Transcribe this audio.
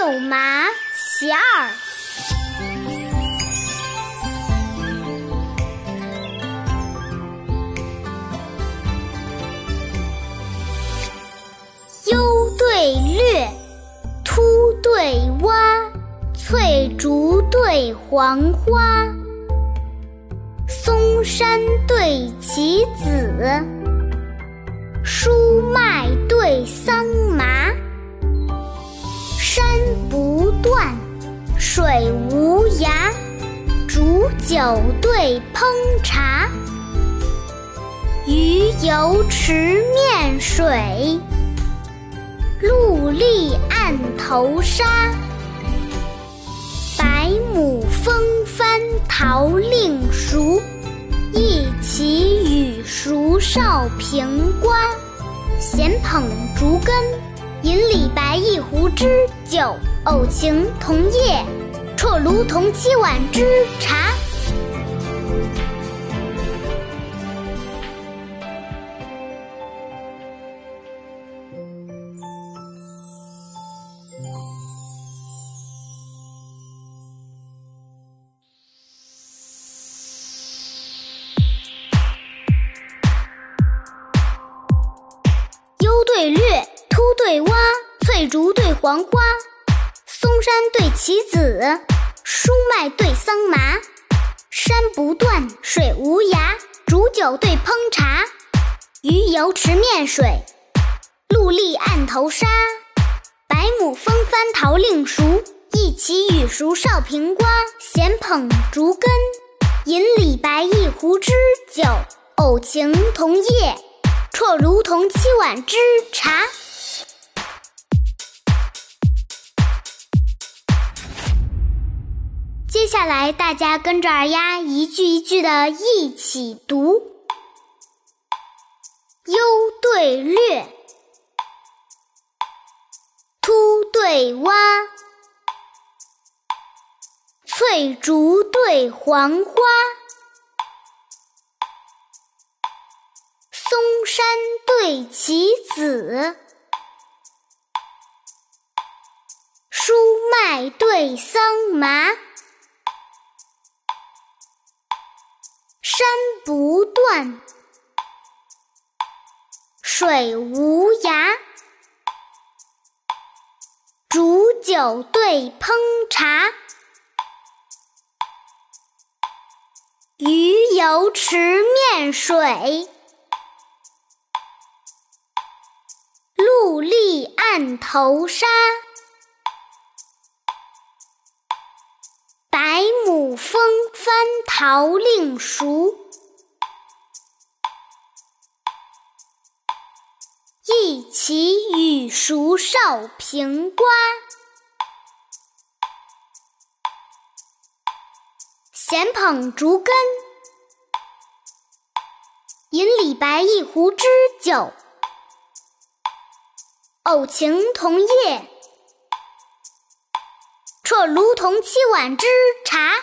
六麻其二。优对劣，凸对洼，翠竹对黄花，松山对棋子，疏麦对桑水无涯，煮酒对烹茶，鱼游池面水。陆立岸头沙，百亩风帆桃令熟，一齐与熟少平瓜。闲捧竹根，饮李白一壶之酒。偶晴同叶，啜卢同七碗之茶。优对劣，凸对洼，翠竹对黄花，松山对棋子，疏麦对桑麻。山不断，水无涯，煮酒对烹茶，鱼游池面水，陆立岸头沙。百亩风帆桃令熟，一齐与熟少平瓜。闲捧竹根，饮李白一壶之酒。偶晴同叶，啜如同七碗之茶。接下来，大家跟着二丫一句一句的一起读：优对劣，凸对洼，翠竹对黄花，松山对棋子，疏麦对桑麻。山不断，水无涯，煮酒对烹茶，鱼游池面水，陆立岸头沙。风帆桃令熟，一齐与熟少平瓜。闲捧竹根，饮李白一壶之酒。偶晴同叶。啜卢同七碗之茶。